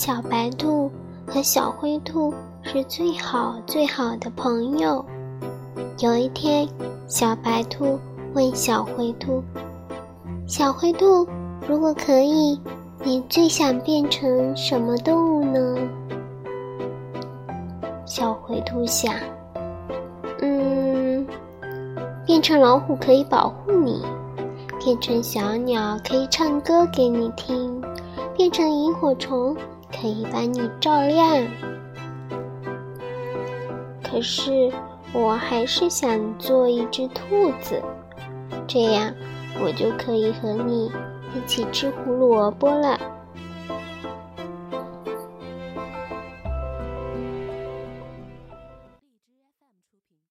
小白兔和小灰兔是最好最好的朋友。有一天，小白兔问小灰兔：“小灰兔，如果可以，你最想变成什么动物呢？”小灰兔想：“嗯，变成老虎可以保护你，变成小鸟可以唱歌给你听，变成萤火虫可以把你照亮。可是，我还是想做一只兔子，这样我就可以和你一起吃胡萝卜了。”